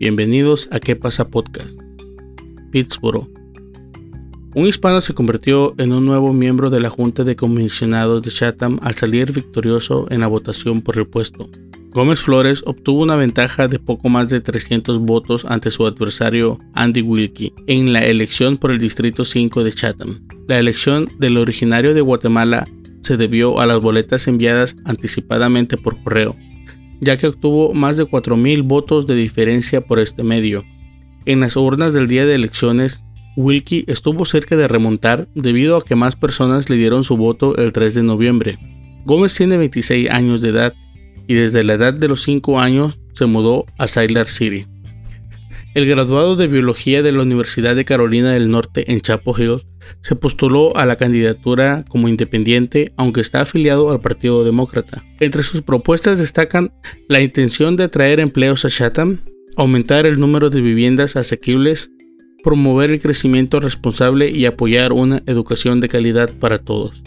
Bienvenidos a ¿Qué pasa podcast? Pittsburgh. Un hispano se convirtió en un nuevo miembro de la Junta de Comisionados de Chatham al salir victorioso en la votación por el puesto. Gómez Flores obtuvo una ventaja de poco más de 300 votos ante su adversario Andy Wilkie en la elección por el Distrito 5 de Chatham. La elección del originario de Guatemala se debió a las boletas enviadas anticipadamente por correo, ya que obtuvo más de 4.000 votos de diferencia por este medio. En las urnas del día de elecciones, Wilkie estuvo cerca de remontar debido a que más personas le dieron su voto el 3 de noviembre. Gómez tiene 26 años de edad y desde la edad de los 5 años se mudó a Sailor City. El graduado de biología de la Universidad de Carolina del Norte en Chapel Hill se postuló a la candidatura como independiente, aunque está afiliado al Partido Demócrata. Entre sus propuestas destacan la intención de atraer empleos a Chatham, aumentar el número de viviendas asequibles, promover el crecimiento responsable y apoyar una educación de calidad para todos.